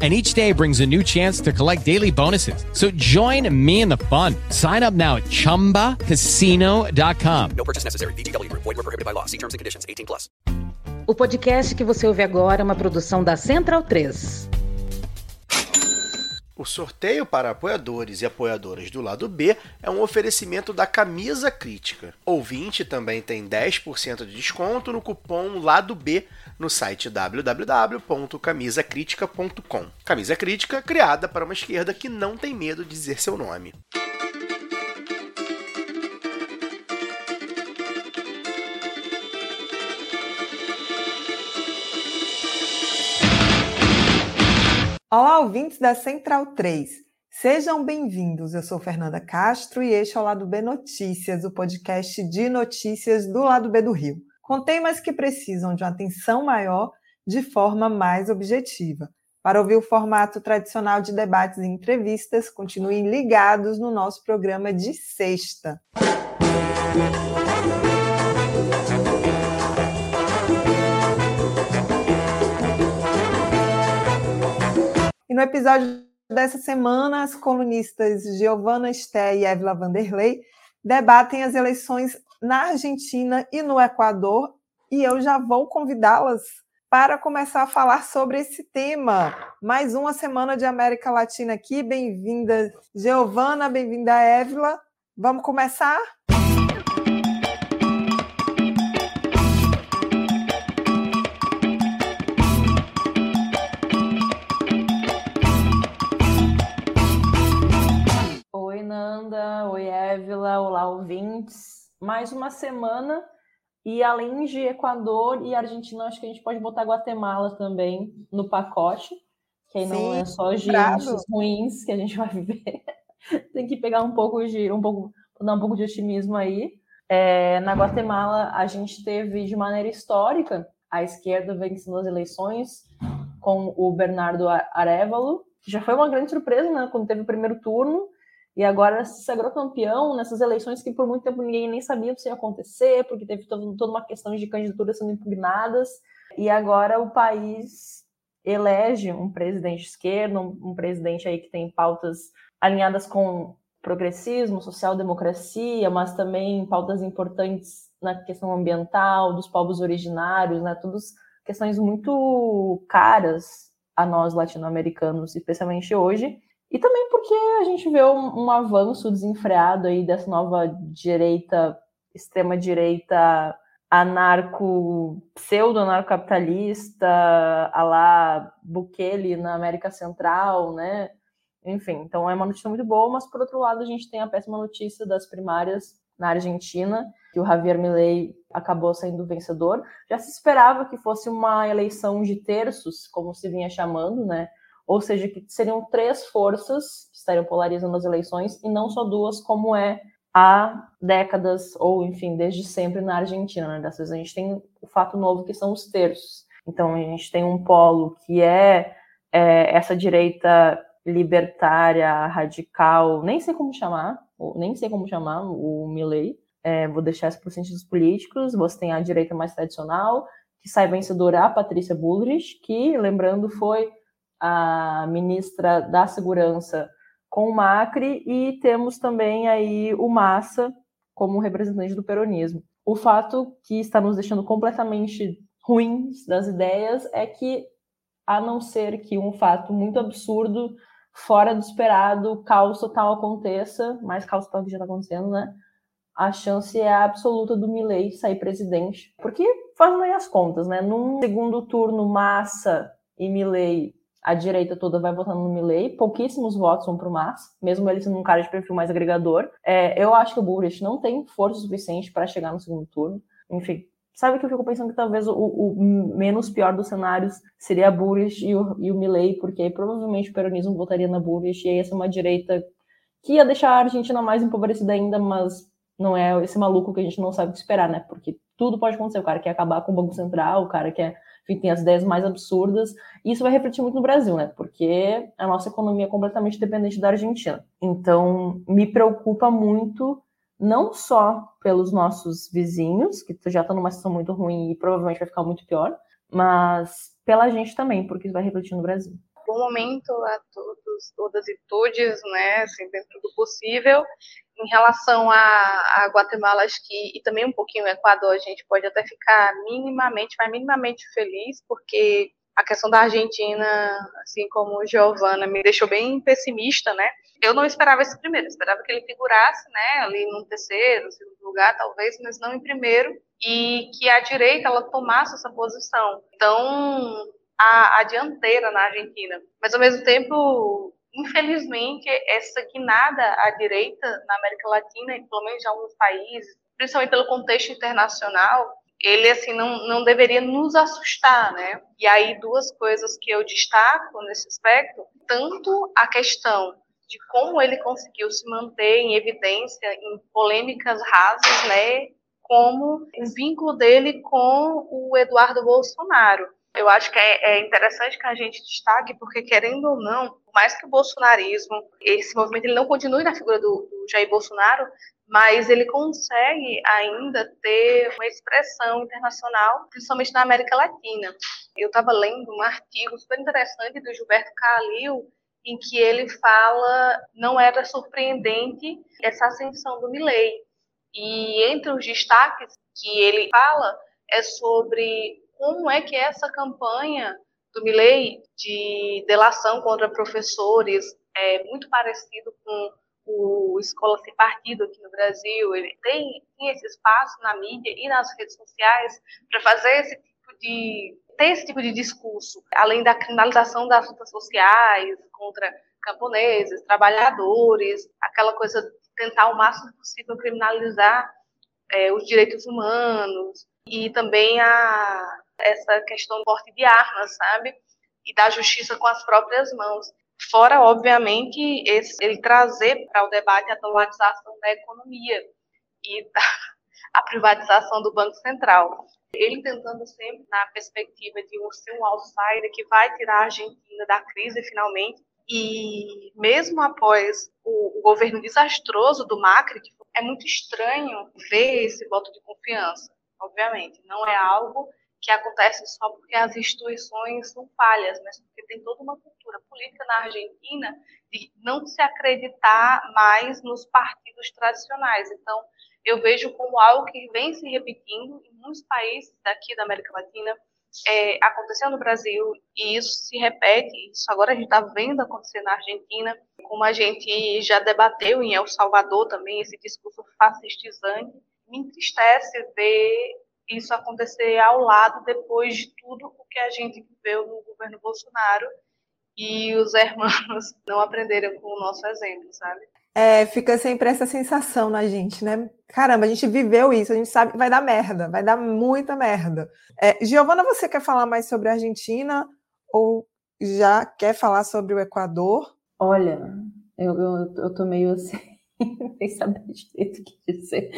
and each day brings a new chance to collect daily bonuses. So join me in the fun. Sign up now at ChumbaCasino.com. No purchase necessary. Group. Void were prohibited by law. See terms and conditions. 18 plus. O podcast que você ouve agora é uma produção da Central 3. O sorteio para apoiadores e apoiadoras do lado B é um oferecimento da Camisa Crítica. Ouvinte também tem 10% de desconto no cupom Lado B no site www.camisacritica.com. Camisa Crítica criada para uma esquerda que não tem medo de dizer seu nome. Olá, ouvintes da Central 3. Sejam bem-vindos. Eu sou Fernanda Castro e este é o Lado B Notícias, o podcast de notícias do Lado B do Rio. Com temas que precisam de uma atenção maior de forma mais objetiva. Para ouvir o formato tradicional de debates e entrevistas, continuem ligados no nosso programa de sexta. No episódio dessa semana, as colunistas Giovana Sté e Évila Vanderlei debatem as eleições na Argentina e no Equador, e eu já vou convidá-las para começar a falar sobre esse tema. Mais uma semana de América Latina aqui. Bem-vinda, Giovana, bem-vinda, Évila. Vamos começar? Évila. Olá, ouvintes. Mais uma semana e além de Equador e Argentina, acho que a gente pode botar Guatemala também no pacote, que aí Sim, não é só gigantes ruins que a gente vai viver. Tem que pegar um pouco de um pouco, dar um pouco de otimismo aí. É, na Guatemala, a gente teve de maneira histórica a esquerda vencendo as eleições com o Bernardo Arevalo, que já foi uma grande surpresa, né, quando teve o primeiro turno e agora se sagrou campeão nessas eleições que por muito tempo ninguém nem sabia que ia acontecer, porque teve todo, toda uma questão de candidaturas sendo impugnadas, e agora o país elege um presidente esquerdo, um, um presidente aí que tem pautas alinhadas com progressismo, social-democracia, mas também pautas importantes na questão ambiental, dos povos originários, né, todas questões muito caras a nós latino-americanos, especialmente hoje, e também porque a gente vê um, um avanço desenfreado aí dessa nova direita, extrema-direita anarco, pseudo-anarcocapitalista, a lá Bukele na América Central, né? Enfim, então é uma notícia muito boa, mas por outro lado a gente tem a péssima notícia das primárias na Argentina, que o Javier Milei acabou sendo vencedor. Já se esperava que fosse uma eleição de terços, como se vinha chamando, né? Ou seja, que seriam três forças que estariam polarizando as eleições e não só duas, como é há décadas, ou enfim, desde sempre na Argentina. Né? Dessa vez a gente tem o fato novo que são os terços. Então a gente tem um polo que é, é essa direita libertária, radical, nem sei como chamar, nem sei como chamar o Milley, é, vou deixar isso para os cientistas políticos. Você tem a direita mais tradicional, que sai vencedora a Patrícia Bullrich, que, lembrando, foi a ministra da Segurança com o Macri e temos também aí o Massa como representante do peronismo. O fato que está nos deixando completamente ruins das ideias é que, a não ser que um fato muito absurdo, fora do esperado, caos total aconteça, mais caos total que já está acontecendo, né? A chance é absoluta do Milley sair presidente. Porque, fazendo aí as contas, né? Num segundo turno, Massa e Milley a direita toda vai votando no Milley, pouquíssimos votos vão para o Massa, mesmo ele sendo um cara de perfil mais agregador. É, eu acho que o Bullrich não tem força suficiente para chegar no segundo turno. Enfim, sabe que eu fico pensando que talvez o, o menos pior dos cenários seria a Bullrich e o, e o Milley, porque aí provavelmente o peronismo votaria na Bullrich e essa é uma direita que ia deixar a Argentina mais empobrecida ainda, mas não é esse maluco que a gente não sabe o que esperar, né? Porque tudo pode acontecer. O cara quer acabar com o Banco Central, o cara quer, enfim, tem as ideias mais absurdas. E isso vai refletir muito no Brasil, né? Porque a nossa economia é completamente dependente da Argentina. Então, me preocupa muito, não só pelos nossos vizinhos, que já estão numa situação muito ruim e provavelmente vai ficar muito pior, mas pela gente também, porque isso vai refletir no Brasil. Bom momento a todos, todas e todes, né, assim, dentro do possível. Em relação a, a, Guatemala, acho que, e também um pouquinho o Equador, a gente pode até ficar minimamente, mas minimamente feliz, porque a questão da Argentina, assim como Giovana, me deixou bem pessimista, né? Eu não esperava esse primeiro, esperava que ele figurasse, né, ali no terceiro, segundo lugar, talvez, mas não em primeiro, e que a direita ela tomasse essa posição. Então, a, a dianteira na Argentina. Mas, ao mesmo tempo, infelizmente, essa guinada à direita na América Latina, e pelo menos em alguns países, principalmente pelo contexto internacional, ele assim não, não deveria nos assustar, né? E aí duas coisas que eu destaco nesse aspecto, tanto a questão de como ele conseguiu se manter em evidência em polêmicas rasas, né? Como o vínculo dele com o Eduardo Bolsonaro. Eu acho que é, é, interessante que a gente destaque, porque querendo ou não, por mais que o bolsonarismo, esse movimento ele não continue na figura do, do Jair Bolsonaro, mas ele consegue ainda ter uma expressão internacional, principalmente na América Latina. Eu estava lendo um artigo super interessante do Gilberto Calil, em que ele fala não era surpreendente essa ascensão do Milley. E entre os destaques que ele fala é sobre como é que essa campanha do Milley de delação contra professores é muito parecido com o Escola Sem Partido aqui no Brasil, ele tem, tem esse espaço na mídia e nas redes sociais para fazer esse tipo de ter esse tipo de discurso, além da criminalização das lutas sociais contra camponeses, trabalhadores, aquela coisa de tentar o máximo possível criminalizar é, os direitos humanos e também a, essa questão do porte de armas, sabe? E da justiça com as próprias mãos. Fora, obviamente, esse, ele trazer para o debate a dolarização da economia e a privatização do Banco Central. Ele tentando sempre na perspectiva de ser um outsider que vai tirar a Argentina da crise finalmente. E mesmo após o, o governo desastroso do Macri, é muito estranho ver esse voto de confiança, obviamente. Não é algo que acontece só porque as instituições são falhas, mas porque tem toda uma cultura política na Argentina de não se acreditar mais nos partidos tradicionais. Então, eu vejo como algo que vem se repetindo em muitos países daqui da América Latina, é, aconteceu no Brasil e isso se repete. Isso agora a gente está vendo acontecer na Argentina, como a gente já debateu em El Salvador também, esse discurso fascistizante. Me entristece ver isso acontecer ao lado depois de tudo o que a gente viveu no governo Bolsonaro e os hermanos não aprenderam com o nosso exemplo, sabe? É, fica sempre essa sensação na gente, né? Caramba, a gente viveu isso, a gente sabe que vai dar merda, vai dar muita merda. É, Giovana, você quer falar mais sobre a Argentina ou já quer falar sobre o Equador? Olha, eu, eu, eu tô meio assim nem saber direito o que dizer.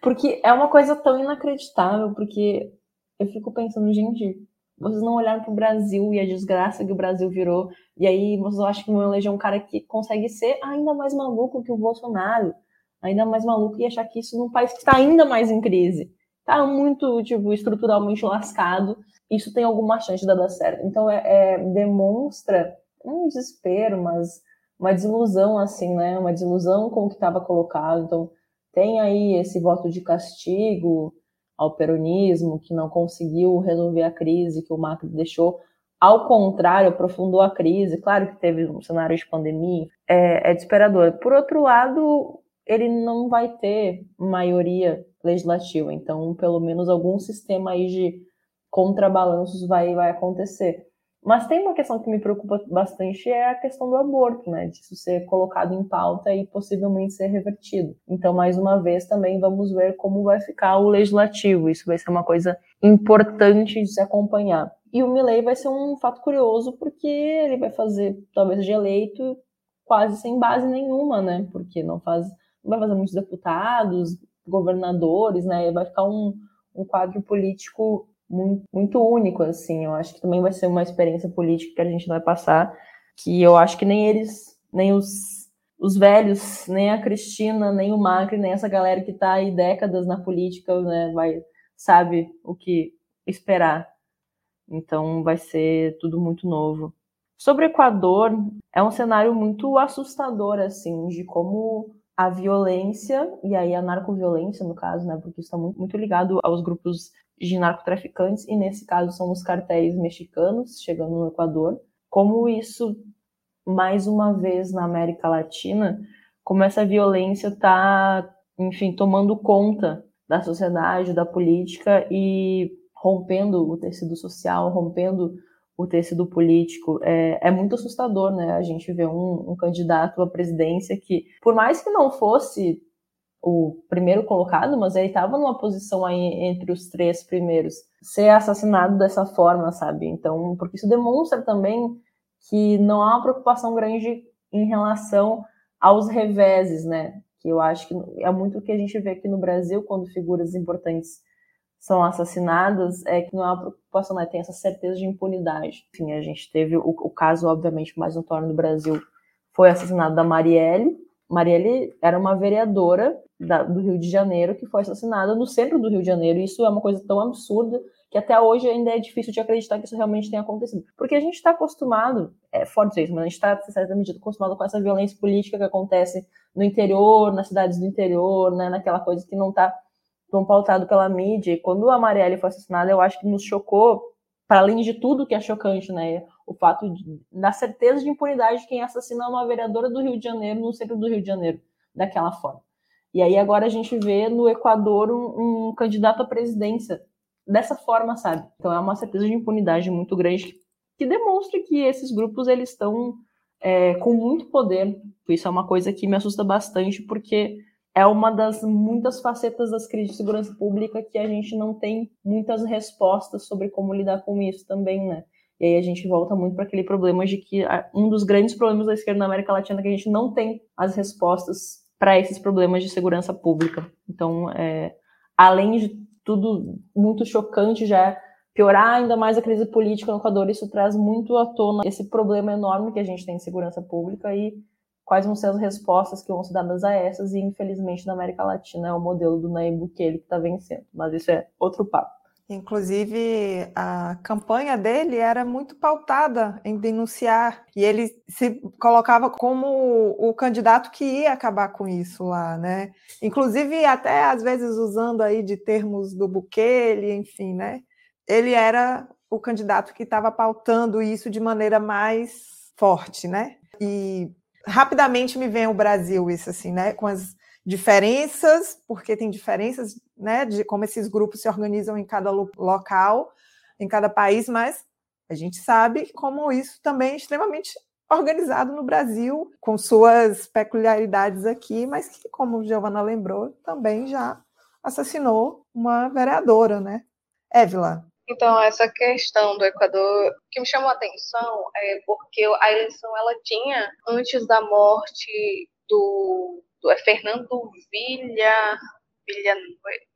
Porque é uma coisa tão inacreditável, porque eu fico pensando, gente, vocês não olharam para o Brasil e a desgraça que o Brasil virou, e aí vocês acham que vão eleger um cara que consegue ser ainda mais maluco que o Bolsonaro, ainda mais maluco e achar que isso num país que está ainda mais em crise, está muito, tipo, estruturalmente lascado, isso tem alguma chance de dar certo. Então, é, é demonstra um desespero, mas uma desilusão, assim, né? Uma desilusão com o que estava colocado. Então, tem aí esse voto de castigo ao peronismo, que não conseguiu resolver a crise que o Macri deixou. Ao contrário, aprofundou a crise. Claro que teve um cenário de pandemia, é, é desesperador. Por outro lado, ele não vai ter maioria legislativa. Então, pelo menos algum sistema aí de contrabalanços vai, vai acontecer. Mas tem uma questão que me preocupa bastante é a questão do aborto, né? Disso ser colocado em pauta e possivelmente ser revertido. Então, mais uma vez, também vamos ver como vai ficar o legislativo. Isso vai ser uma coisa importante de se acompanhar. E o Milley vai ser um fato curioso porque ele vai fazer, talvez, de eleito quase sem base nenhuma, né? Porque não faz, não vai fazer muitos deputados, governadores, né? Vai ficar um, um quadro político muito, muito único, assim. Eu acho que também vai ser uma experiência política que a gente vai passar, que eu acho que nem eles, nem os, os velhos, nem a Cristina, nem o Macri, nem essa galera que está aí décadas na política, né, vai, sabe o que esperar. Então vai ser tudo muito novo. Sobre o Equador, é um cenário muito assustador, assim, de como a violência, e aí a narcoviolência, no caso, né, porque está muito, muito ligado aos grupos de narcotraficantes, e nesse caso são os cartéis mexicanos chegando no Equador, como isso, mais uma vez na América Latina, como essa violência está, enfim, tomando conta da sociedade, da política e rompendo o tecido social, rompendo o tecido político. É, é muito assustador, né? A gente vê um, um candidato à presidência que, por mais que não fosse o primeiro colocado, mas ele estava numa posição aí entre os três primeiros, ser assassinado dessa forma, sabe? Então, porque isso demonstra também que não há uma preocupação grande em relação aos reveses, né? Que eu acho que é muito o que a gente vê aqui no Brasil quando figuras importantes são assassinadas, é que não há uma preocupação, né? Tem essa certeza de impunidade. Enfim, a gente teve o, o caso, obviamente, mais notório no Brasil foi o assassinato da Marielle. Marielle era uma vereadora da, do Rio de Janeiro que foi assassinada no centro do Rio de Janeiro. Isso é uma coisa tão absurda que até hoje ainda é difícil de acreditar que isso realmente tenha acontecido. Porque a gente está acostumado, é forte isso, mas a gente está, em certa medida, acostumado com essa violência política que acontece no interior, nas cidades do interior, né, naquela coisa que não está tão pautado pela mídia. E quando a Marielle foi assassinada, eu acho que nos chocou, para além de tudo que é chocante, né, o fato de, da certeza de impunidade de quem assassina uma vereadora do Rio de Janeiro, no centro do Rio de Janeiro, daquela forma. E aí agora a gente vê no Equador um, um candidato à presidência dessa forma, sabe? Então é uma certeza de impunidade muito grande que, demonstra que esses grupos eles estão é, com muito poder. Isso é uma coisa que me assusta bastante porque é uma das muitas facetas das crises de segurança pública que a gente não tem muitas respostas sobre como lidar com isso também, né? E aí a gente volta muito para aquele problema de que um dos grandes problemas da esquerda na América Latina é que a gente não tem as respostas para esses problemas de segurança pública. Então, é, além de tudo muito chocante, já piorar ainda mais a crise política no Equador, isso traz muito à tona esse problema enorme que a gente tem de segurança pública e quais vão ser as respostas que vão ser dadas a essas, e infelizmente na América Latina é o modelo do Nayib Bukele que está vencendo, mas isso é outro papo. Inclusive, a campanha dele era muito pautada em denunciar, e ele se colocava como o candidato que ia acabar com isso lá, né? Inclusive, até às vezes usando aí de termos do Bukele, enfim, né? Ele era o candidato que estava pautando isso de maneira mais forte, né? E rapidamente me vem o Brasil isso assim, né? Com as diferenças, porque tem diferenças, né, de como esses grupos se organizam em cada local, em cada país, mas a gente sabe como isso também é extremamente organizado no Brasil, com suas peculiaridades aqui, mas que, como Giovana lembrou, também já assassinou uma vereadora, né? Évila. Então, essa questão do Equador, que me chamou a atenção é porque a eleição ela tinha, antes da morte do é Fernando Vilha, Vilha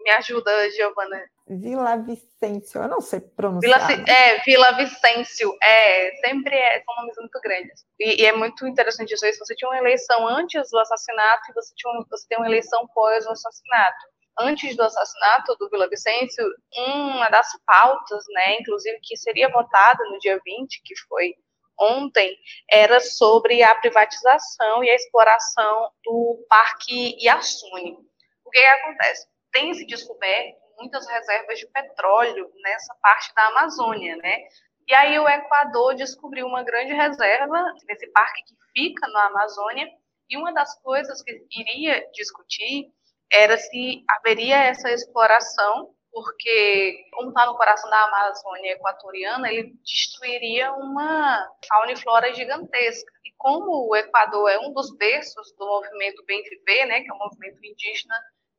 me ajuda, Giovana. Vila Vicêncio, eu não sei pronunciar. Vila, é, Vila Vicêncio, é, sempre é, são nomes muito grandes. E, e, é muito interessante isso aí, você tinha uma eleição antes do assassinato e você, tinha, você tem uma eleição pós o assassinato. Antes do assassinato do Vila Vicêncio, uma das pautas, né, inclusive que seria votada no dia 20, que foi ontem era sobre a privatização e a exploração do Parque Iasuni. O que, que acontece? Tem se descoberto muitas reservas de petróleo nessa parte da Amazônia, né? E aí o Equador descobriu uma grande reserva nesse parque que fica na Amazônia, e uma das coisas que iria discutir era se haveria essa exploração porque, como está no coração da Amazônia equatoriana, ele destruiria uma fauna e flora gigantesca. E como o Equador é um dos berços do movimento Bem Viver, né, que é um movimento indígena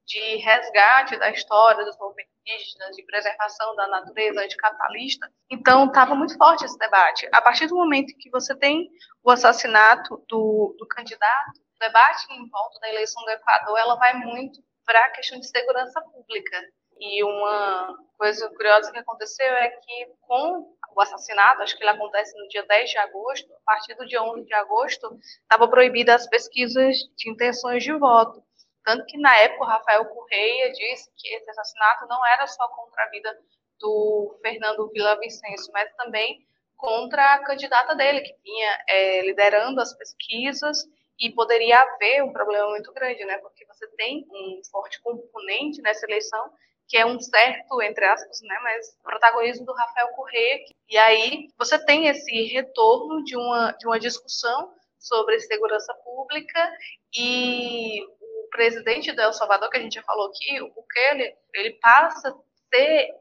de resgate da história dos movimentos indígenas, de preservação da natureza anticapitalista, então estava muito forte esse debate. A partir do momento que você tem o assassinato do, do candidato, o debate em volta da eleição do Equador, ela vai muito para a questão de segurança pública. E uma coisa curiosa que aconteceu é que com o assassinato, acho que ele acontece no dia 10 de agosto, a partir do dia 11 de agosto, estava proibida as pesquisas de intenções de voto. Tanto que na época o Rafael Correia disse que esse assassinato não era só contra a vida do Fernando Vicenço, mas também contra a candidata dele, que vinha é, liderando as pesquisas e poderia haver um problema muito grande, né? Porque você tem um forte componente nessa eleição que é um certo, entre aspas, né, mas protagonismo do Rafael Corrêa. E aí você tem esse retorno de uma, de uma discussão sobre segurança pública e o presidente do El Salvador, que a gente já falou aqui, o Bukele, ele passa a ser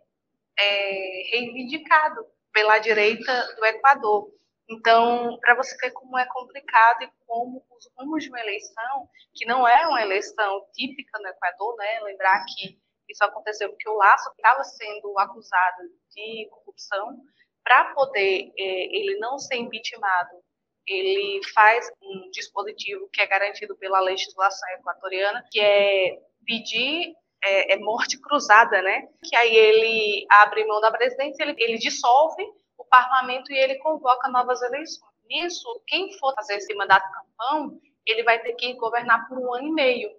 é, reivindicado pela direita do Equador. Então, para você ver como é complicado e como os rumos de uma eleição, que não é uma eleição típica no Equador, né? Lembrar que isso aconteceu porque o Laço estava sendo acusado de corrupção. Para poder é, ele não ser impeachmentado, ele faz um dispositivo que é garantido pela legislação equatoriana, que é pedir é, é morte cruzada, né? Que aí ele abre mão da presidência, ele, ele dissolve o parlamento e ele convoca novas eleições. Nisso, quem for fazer esse mandato tampão, ele vai ter que governar por um ano e meio.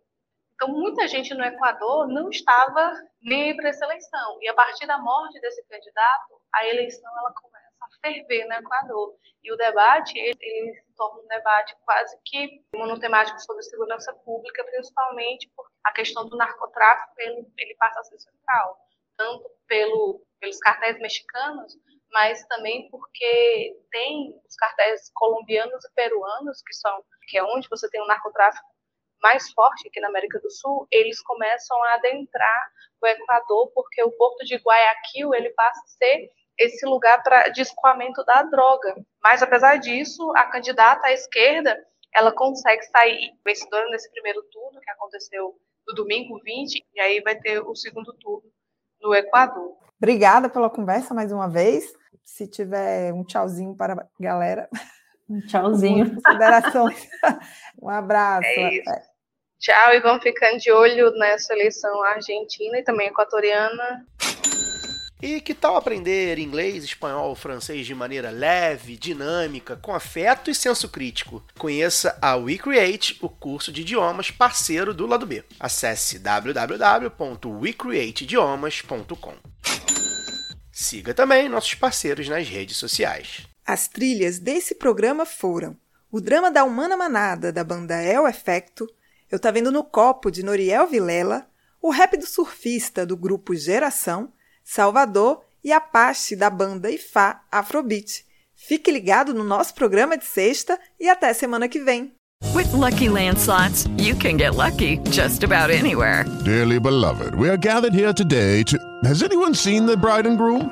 Então, muita gente no Equador não estava nem para essa eleição. E a partir da morte desse candidato, a eleição ela começa a ferver no Equador. E o debate, ele, ele se torna um debate quase que monotemático sobre segurança pública, principalmente porque a questão do narcotráfico ele, ele passa a ser central, tanto pelo, pelos cartéis mexicanos, mas também porque tem os cartéis colombianos e peruanos, que são que é onde você tem o narcotráfico mais forte aqui na América do Sul, eles começam a adentrar o Equador, porque o porto de Guayaquil ele passa a ser esse lugar para de escoamento da droga. Mas apesar disso, a candidata à esquerda, ela consegue sair vencedora nesse primeiro turno que aconteceu no domingo 20, e aí vai ter o segundo turno no Equador. Obrigada pela conversa mais uma vez. Se tiver um tchauzinho para a galera. Um tchauzinho. Considerações. Um abraço. É isso. Tchau, e vamos ficando de olho nessa eleição argentina e também equatoriana. E que tal aprender inglês, espanhol, francês de maneira leve, dinâmica, com afeto e senso crítico? Conheça a WeCreate, o curso de idiomas parceiro do lado B. Acesse www.wecreateidiomas.com. Siga também nossos parceiros nas redes sociais. As trilhas desse programa foram o drama da Humana Manada, da banda El Efecto, Eu Tá Vendo no Copo, de Noriel Vilela, o rap do surfista, do grupo Geração, Salvador e Apache, da banda Ifá Afrobeat. Fique ligado no nosso programa de sexta e até semana que vem. With lucky landslots, you can get lucky just about anywhere. Dearly beloved, we are gathered here today to. Has anyone seen the bride and groom?